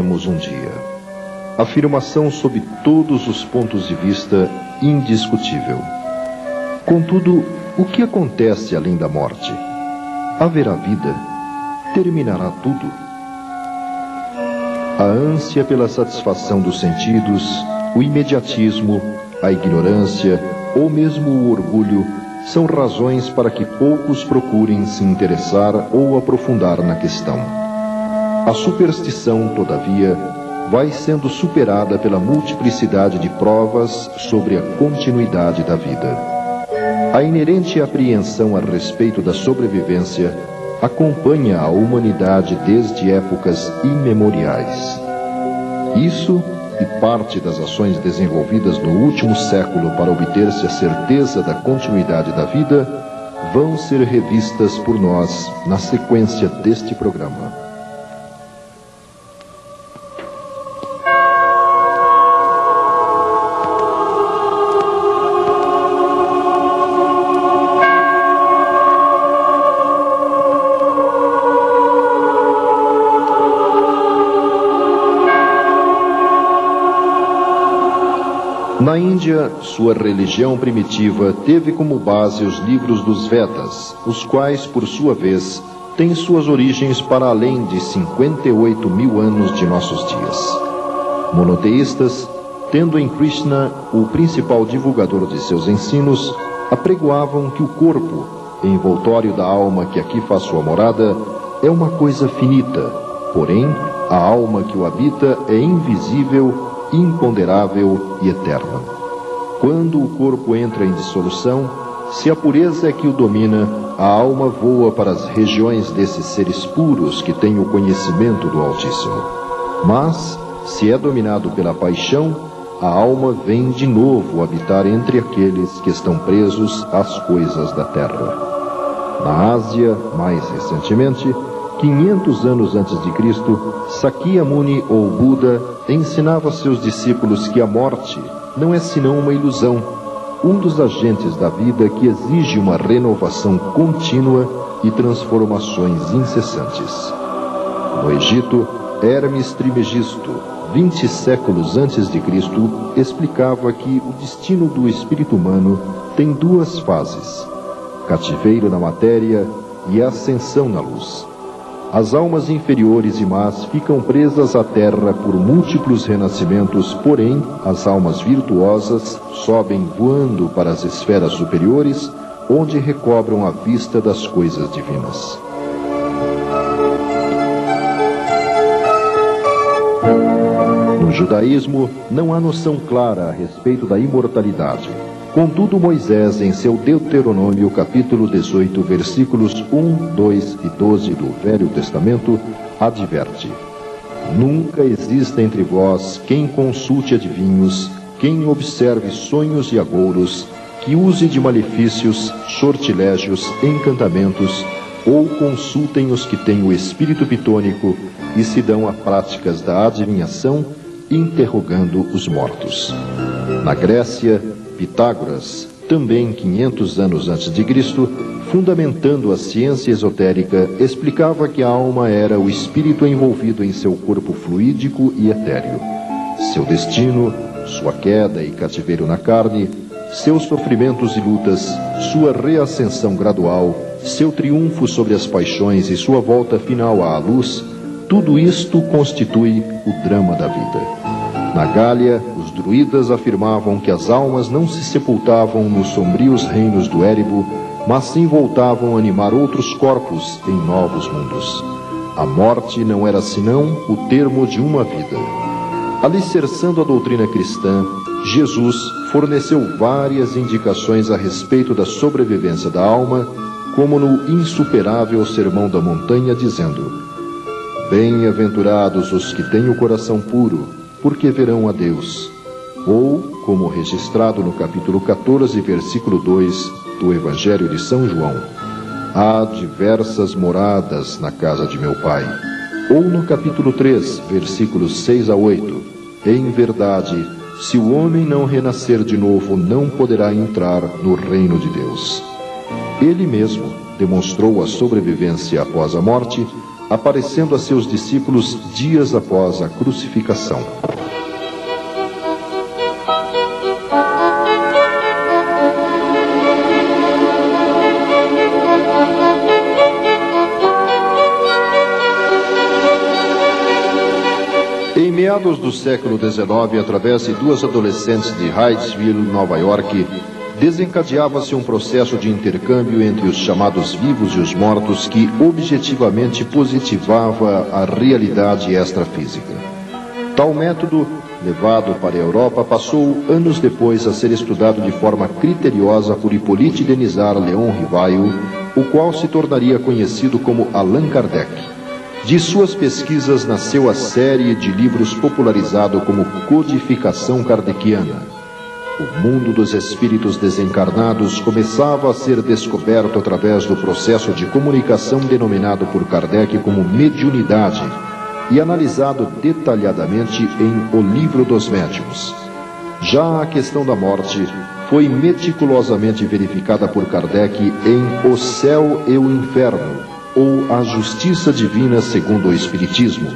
um dia. Afirmação sob todos os pontos de vista indiscutível. Contudo, o que acontece além da morte? Haverá vida? Terminará tudo? A ânsia pela satisfação dos sentidos, o imediatismo, a ignorância ou mesmo o orgulho são razões para que poucos procurem se interessar ou aprofundar na questão. A superstição, todavia, vai sendo superada pela multiplicidade de provas sobre a continuidade da vida. A inerente apreensão a respeito da sobrevivência acompanha a humanidade desde épocas imemoriais. Isso e parte das ações desenvolvidas no último século para obter-se a certeza da continuidade da vida vão ser revistas por nós na sequência deste programa. Na Índia, sua religião primitiva teve como base os livros dos Vedas, os quais, por sua vez, têm suas origens para além de 58 mil anos de nossos dias. Monoteístas, tendo em Krishna o principal divulgador de seus ensinos, apregoavam que o corpo, envoltório da alma que aqui faz sua morada, é uma coisa finita, porém, a alma que o habita é invisível imponderável e eterna. Quando o corpo entra em dissolução, se a pureza é que o domina, a alma voa para as regiões desses seres puros que têm o conhecimento do Altíssimo. Mas, se é dominado pela paixão, a alma vem de novo habitar entre aqueles que estão presos às coisas da terra. Na Ásia, mais recentemente, 500 anos antes de Cristo, Sakyamuni ou Buda ensinava a seus discípulos que a morte não é senão uma ilusão, um dos agentes da vida que exige uma renovação contínua e transformações incessantes. No Egito, Hermes Trimegisto, 20 séculos antes de Cristo, explicava que o destino do espírito humano tem duas fases: cativeiro na matéria e ascensão na luz. As almas inferiores e más ficam presas à terra por múltiplos renascimentos, porém, as almas virtuosas sobem voando para as esferas superiores, onde recobram a vista das coisas divinas. No judaísmo, não há noção clara a respeito da imortalidade. Contudo, Moisés, em seu Deuteronômio, capítulo 18, versículos 1, 2 e 12 do Velho Testamento, adverte: Nunca exista entre vós quem consulte adivinhos, quem observe sonhos e agouros, que use de malefícios, sortilégios, encantamentos, ou consultem os que têm o espírito pitônico e se dão a práticas da adivinhação, interrogando os mortos. Na Grécia, Pitágoras, também 500 anos antes de Cristo, fundamentando a ciência esotérica, explicava que a alma era o espírito envolvido em seu corpo fluídico e etéreo. Seu destino, sua queda e cativeiro na carne, seus sofrimentos e lutas, sua reascensão gradual, seu triunfo sobre as paixões e sua volta final à luz, tudo isto constitui o drama da vida. Na Gália, os druidas afirmavam que as almas não se sepultavam nos sombrios reinos do Éribo, mas sim voltavam a animar outros corpos em novos mundos. A morte não era senão o termo de uma vida. Alicerçando a doutrina cristã, Jesus forneceu várias indicações a respeito da sobrevivência da alma, como no insuperável Sermão da Montanha, dizendo: Bem-aventurados os que têm o coração puro, porque verão a Deus. Ou, como registrado no capítulo 14, versículo 2 do Evangelho de São João, há diversas moradas na casa de meu Pai. Ou no capítulo 3, versículos 6 a 8, em verdade, se o homem não renascer de novo, não poderá entrar no reino de Deus. Ele mesmo demonstrou a sobrevivência após a morte aparecendo a seus discípulos dias após a crucificação. Meados do século XIX, através de duas adolescentes de Hydesville, Nova York, desencadeava-se um processo de intercâmbio entre os chamados vivos e os mortos que objetivamente positivava a realidade extrafísica. Tal método, levado para a Europa, passou anos depois a ser estudado de forma criteriosa por Hippolyte Denisard Leon Rivaio, o qual se tornaria conhecido como Allan Kardec. De suas pesquisas nasceu a série de livros popularizado como Codificação Kardeciana o mundo dos espíritos desencarnados começava a ser descoberto através do processo de comunicação denominado por Kardec como mediunidade e analisado detalhadamente em O Livro dos Médiuns. Já a questão da morte foi meticulosamente verificada por Kardec em O Céu e o Inferno, ou A Justiça Divina segundo o Espiritismo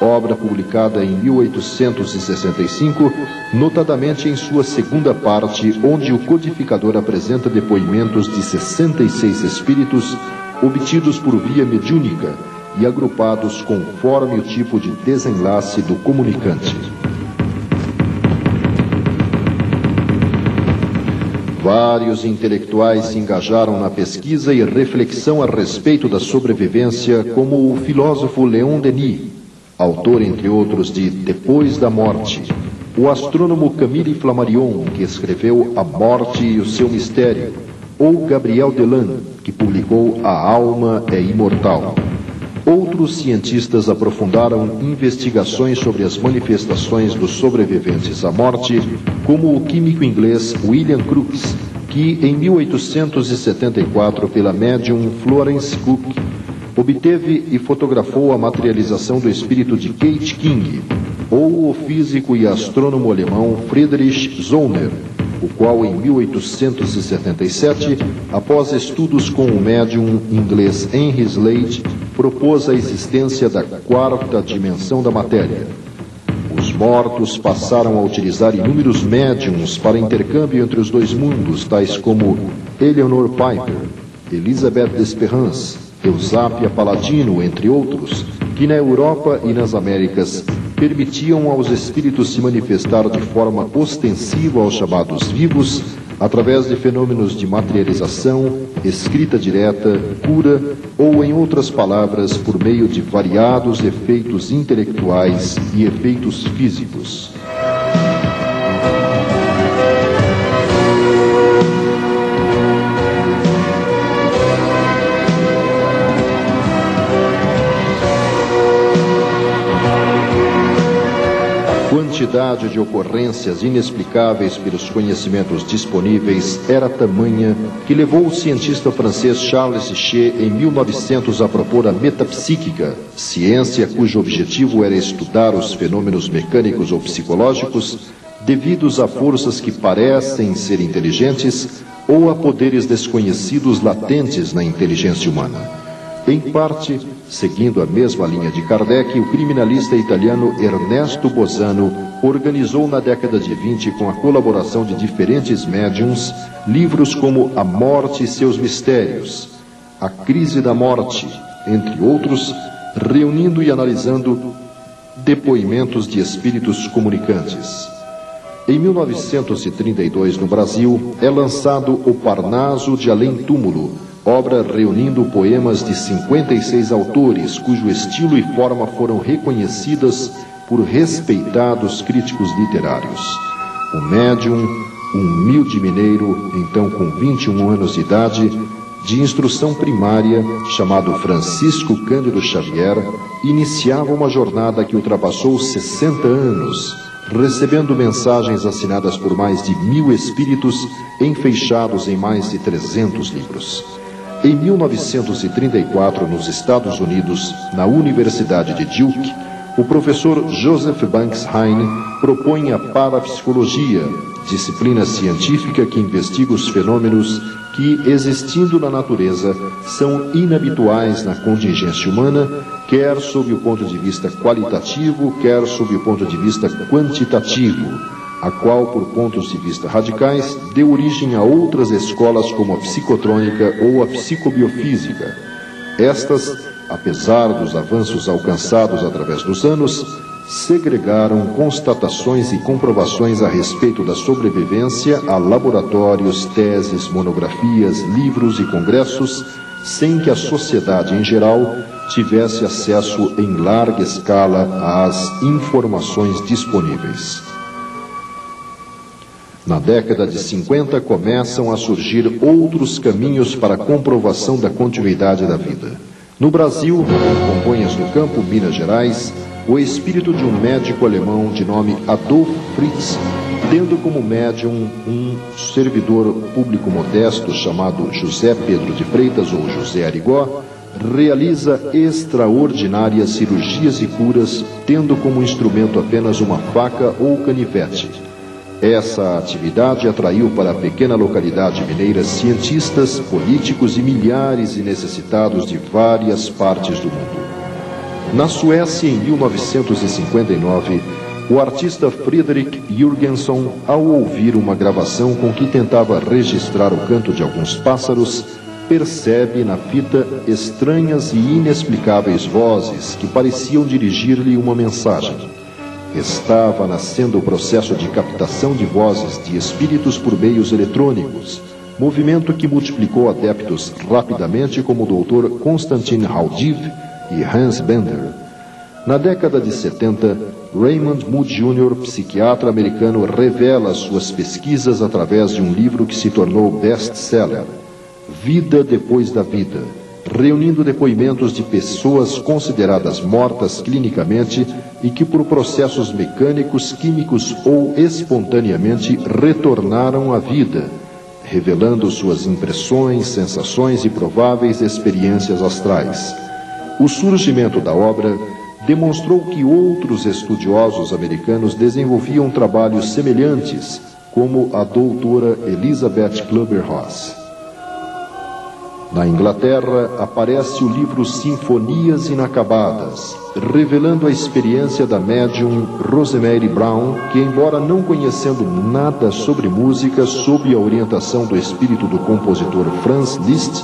obra publicada em 1865, notadamente em sua segunda parte, onde o codificador apresenta depoimentos de 66 espíritos obtidos por via mediúnica e agrupados conforme o tipo de desenlace do comunicante. Vários intelectuais se engajaram na pesquisa e reflexão a respeito da sobrevivência, como o filósofo Leon Denis, autor, entre outros, de Depois da Morte, o astrônomo Camille Flammarion, que escreveu A Morte e o Seu Mistério, ou Gabriel Delan, que publicou A Alma é Imortal. Outros cientistas aprofundaram investigações sobre as manifestações dos sobreviventes à morte, como o químico inglês William Crookes, que em 1874, pela médium Florence Cook, obteve e fotografou a materialização do espírito de Kate King, ou o físico e astrônomo alemão Friedrich Zollner, o qual em 1877, após estudos com o médium inglês Henry Slade, propôs a existência da quarta dimensão da matéria. Os mortos passaram a utilizar inúmeros médiums para intercâmbio entre os dois mundos, tais como Eleanor Piper, Elizabeth Desperance, Eusápia Paladino, entre outros, que na Europa e nas Américas permitiam aos espíritos se manifestar de forma ostensiva aos chamados vivos, através de fenômenos de materialização, escrita direta, cura ou, em outras palavras, por meio de variados efeitos intelectuais e efeitos físicos. Quantidade de ocorrências inexplicáveis pelos conhecimentos disponíveis era tamanha que levou o cientista francês Charles Sichet em 1900 a propor a metapsíquica, ciência cujo objetivo era estudar os fenômenos mecânicos ou psicológicos devidos a forças que parecem ser inteligentes ou a poderes desconhecidos latentes na inteligência humana. Em parte, seguindo a mesma linha de Kardec, o criminalista italiano Ernesto Bosano organizou na década de 20, com a colaboração de diferentes médiums, livros como A Morte e seus Mistérios, A Crise da Morte, entre outros, reunindo e analisando depoimentos de espíritos comunicantes. Em 1932, no Brasil, é lançado O Parnaso de Além Túmulo, obra reunindo poemas de 56 autores, cujo estilo e forma foram reconhecidas por respeitados críticos literários. O médium, um humilde mineiro, então com 21 anos de idade, de instrução primária, chamado Francisco Cândido Xavier, iniciava uma jornada que ultrapassou 60 anos, recebendo mensagens assinadas por mais de mil espíritos, enfeixados em mais de 300 livros. Em 1934, nos Estados Unidos, na Universidade de Duke, o professor Joseph Banks Heine propõe a parapsicologia, disciplina científica que investiga os fenômenos que, existindo na natureza, são inabituais na contingência humana, quer sob o ponto de vista qualitativo, quer sob o ponto de vista quantitativo, a qual, por pontos de vista radicais, deu origem a outras escolas como a psicotrônica ou a psicobiofísica. Estas, apesar dos avanços alcançados através dos anos, segregaram constatações e comprovações a respeito da sobrevivência a laboratórios, teses, monografias, livros e congressos, sem que a sociedade em geral tivesse acesso em larga escala às informações disponíveis. Na década de 50 começam a surgir outros caminhos para a comprovação da continuidade da vida. No Brasil, Congonhas do Campo, Minas Gerais, o espírito de um médico alemão de nome Adolf Fritz, tendo como médium um servidor público modesto chamado José Pedro de Freitas ou José Arigó, realiza extraordinárias cirurgias e curas, tendo como instrumento apenas uma faca ou canivete. Essa atividade atraiu para a pequena localidade mineira cientistas, políticos e milhares de necessitados de várias partes do mundo. Na Suécia, em 1959, o artista Friedrich Jürgenson, ao ouvir uma gravação com que tentava registrar o canto de alguns pássaros, percebe na fita estranhas e inexplicáveis vozes que pareciam dirigir-lhe uma mensagem. Estava nascendo o processo de captação de vozes de espíritos por meios eletrônicos, movimento que multiplicou adeptos rapidamente como o Dr. Konstantin Haudiv e Hans Bender. Na década de 70, Raymond Moody Jr., psiquiatra americano, revela suas pesquisas através de um livro que se tornou best-seller, Vida Depois da Vida, reunindo depoimentos de pessoas consideradas mortas clinicamente e que, por processos mecânicos, químicos ou espontaneamente, retornaram à vida, revelando suas impressões, sensações e prováveis experiências astrais. O surgimento da obra demonstrou que outros estudiosos americanos desenvolviam trabalhos semelhantes, como a doutora Elizabeth Clubber-Ross. Na Inglaterra, aparece o livro Sinfonias Inacabadas, revelando a experiência da médium Rosemary Brown, que, embora não conhecendo nada sobre música, sob a orientação do espírito do compositor Franz Liszt,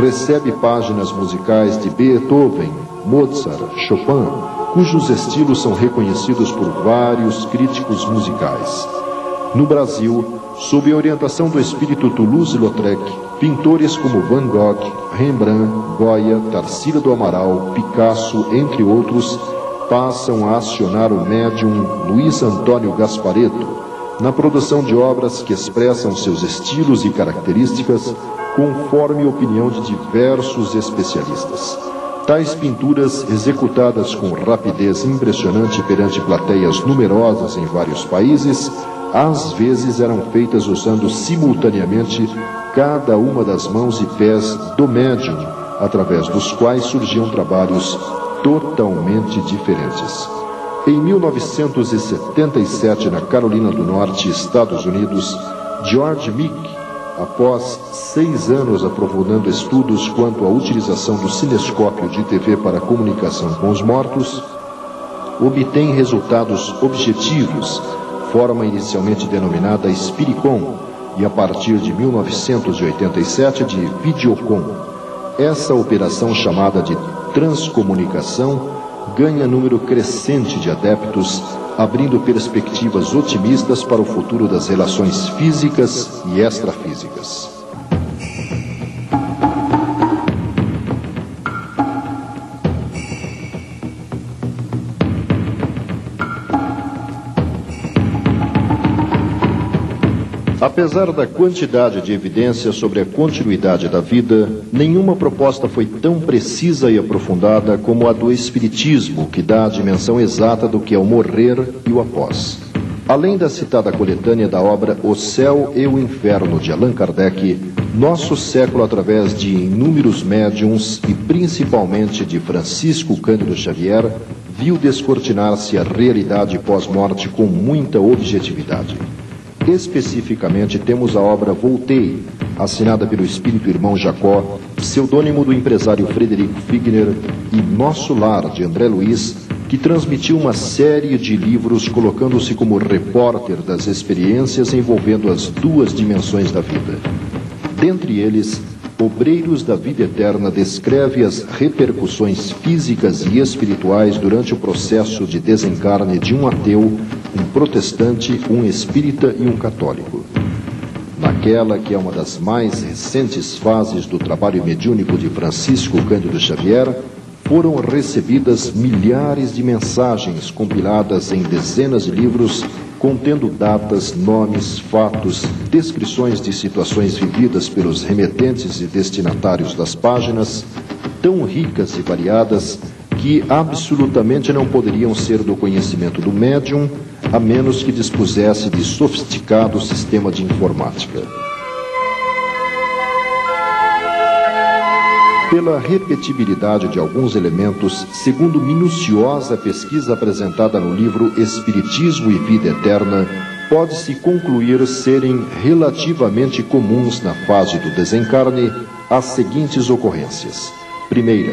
recebe páginas musicais de Beethoven, Mozart, Chopin, cujos estilos são reconhecidos por vários críticos musicais. No Brasil, sob a orientação do espírito Toulouse-Lautrec, pintores como Van Gogh, Rembrandt, Goya, Tarsila do Amaral, Picasso, entre outros, passam a acionar o médium Luiz Antônio Gaspareto na produção de obras que expressam seus estilos e características conforme a opinião de diversos especialistas. Tais pinturas, executadas com rapidez impressionante perante plateias numerosas em vários países, às vezes eram feitas usando simultaneamente cada uma das mãos e pés do médium, através dos quais surgiam trabalhos totalmente diferentes. Em 1977, na Carolina do Norte, Estados Unidos, George Meek após seis anos aprofundando estudos quanto à utilização do cinescópio de TV para comunicação com os mortos, obtém resultados objetivos, forma inicialmente denominada Spiricom e a partir de 1987 de Videocom. Essa operação chamada de transcomunicação ganha número crescente de adeptos abrindo perspectivas otimistas para o futuro das relações físicas e extrafísicas. Apesar da quantidade de evidências sobre a continuidade da vida, nenhuma proposta foi tão precisa e aprofundada como a do Espiritismo, que dá a dimensão exata do que é o morrer e o após. Além da citada coletânea da obra O Céu e o Inferno de Allan Kardec, nosso século, através de inúmeros médiums e principalmente de Francisco Cândido Xavier, viu descortinar-se a realidade pós-morte com muita objetividade. Especificamente, temos a obra Voltei, assinada pelo espírito irmão Jacó, pseudônimo do empresário Frederico Figner, e Nosso Lar, de André Luiz, que transmitiu uma série de livros colocando-se como repórter das experiências envolvendo as duas dimensões da vida. Dentre eles, Obreiros da Vida Eterna descreve as repercussões físicas e espirituais durante o processo de desencarne de um ateu, um protestante, um espírita e um católico. Naquela que é uma das mais recentes fases do trabalho mediúnico de Francisco Cândido Xavier, foram recebidas milhares de mensagens compiladas em dezenas de livros contendo datas, nomes, fatos, descrições de situações vividas pelos remetentes e destinatários das páginas, tão ricas e variadas que absolutamente não poderiam ser do conhecimento do médium, a menos que dispusesse de sofisticado sistema de informática. pela repetibilidade de alguns elementos, segundo minuciosa pesquisa apresentada no livro Espiritismo e Vida Eterna, pode-se concluir serem relativamente comuns na fase do desencarne as seguintes ocorrências. Primeira,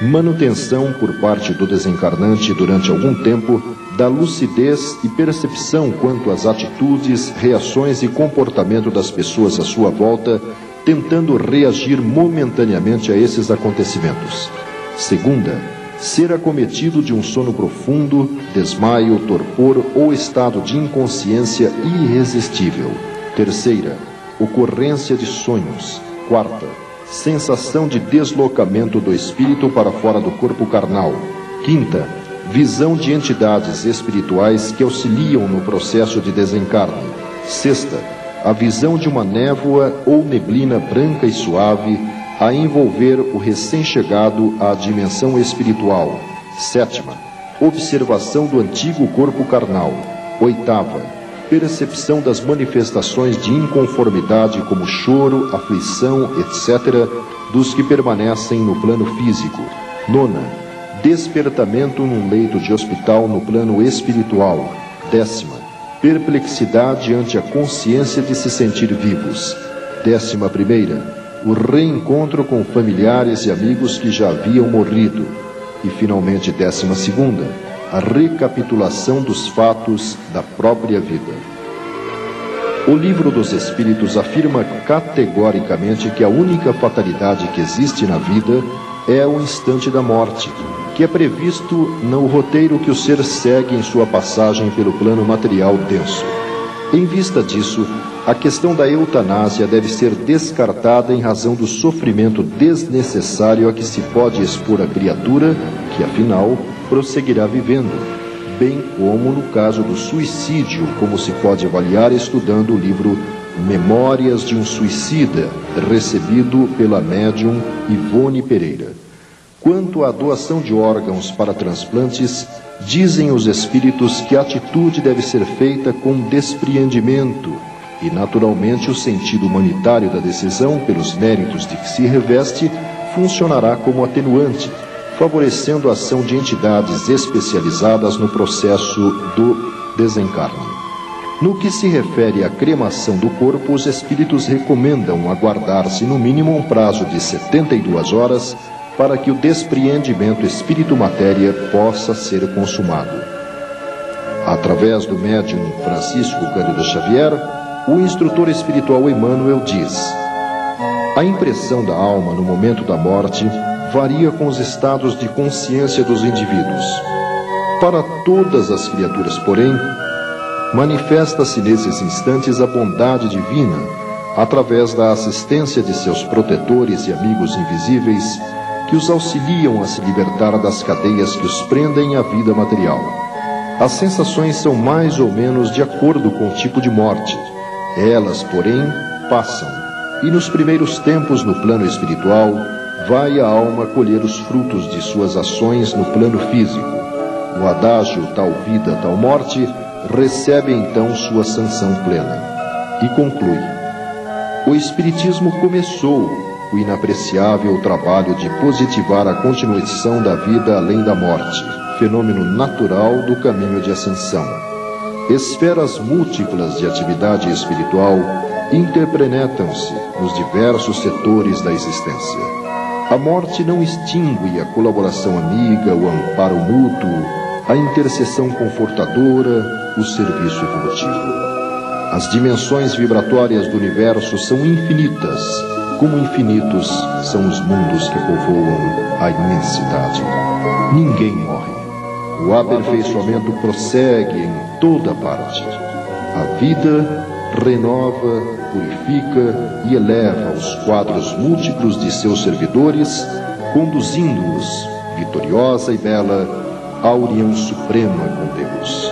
manutenção por parte do desencarnante durante algum tempo da lucidez e percepção quanto às atitudes, reações e comportamento das pessoas à sua volta tentando reagir momentaneamente a esses acontecimentos. Segunda, ser acometido de um sono profundo, desmaio, torpor ou estado de inconsciência irresistível. Terceira, ocorrência de sonhos. Quarta, sensação de deslocamento do espírito para fora do corpo carnal. Quinta, visão de entidades espirituais que auxiliam no processo de desencarne. Sexta, a visão de uma névoa ou neblina branca e suave a envolver o recém-chegado à dimensão espiritual. Sétima, observação do antigo corpo carnal. Oitava, percepção das manifestações de inconformidade como choro, aflição, etc., dos que permanecem no plano físico. Nona, despertamento num leito de hospital no plano espiritual. Décima, perplexidade ante a consciência de se sentir vivos. Décima primeira, o reencontro com familiares e amigos que já haviam morrido. E finalmente, décima segunda, a recapitulação dos fatos da própria vida. O livro dos Espíritos afirma categoricamente que a única fatalidade que existe na vida é o instante da morte, que é previsto no roteiro que o ser segue em sua passagem pelo plano material denso. Em vista disso, a questão da eutanásia deve ser descartada em razão do sofrimento desnecessário a que se pode expor a criatura, que afinal prosseguirá vivendo, bem como no caso do suicídio, como se pode avaliar estudando o livro Memórias de um Suicida, recebido pela médium Ivone Pereira. Quanto à doação de órgãos para transplantes, dizem os espíritos que a atitude deve ser feita com despreendimento e, naturalmente, o sentido humanitário da decisão, pelos méritos de que se reveste, funcionará como atenuante, favorecendo a ação de entidades especializadas no processo do desencarne. No que se refere à cremação do corpo, os espíritos recomendam aguardar-se no mínimo um prazo de 72 horas para que o despreendimento espírito-matéria possa ser consumado. Através do médium Francisco Cândido Xavier, o instrutor espiritual Emmanuel diz: A impressão da alma no momento da morte varia com os estados de consciência dos indivíduos. Para todas as criaturas, porém, manifesta-se nesses instantes a bondade divina, através da assistência de seus protetores e amigos invisíveis que os auxiliam a se libertar das cadeias que os prendem à vida material. As sensações são mais ou menos de acordo com o tipo de morte. Elas, porém, passam. E nos primeiros tempos no plano espiritual, vai a alma colher os frutos de suas ações no plano físico. No adágio tal vida, tal morte, recebe então sua sanção plena. E conclui: O Espiritismo começou o inapreciável trabalho de positivar a continuação da vida além da morte, fenômeno natural do caminho de ascensão. Esferas múltiplas de atividade espiritual interprenetam-se nos diversos setores da existência. A morte não extingue a colaboração amiga, o amparo mútuo, a intercessão confortadora, o serviço evolutivo. As dimensões vibratórias do universo são infinitas, como infinitos são os mundos que povoam a imensidade. Ninguém morre. O aperfeiçoamento prossegue em toda parte. A vida renova, purifica e eleva os quadros múltiplos de seus servidores, conduzindo-os, vitoriosa e bela, à união suprema com Deus.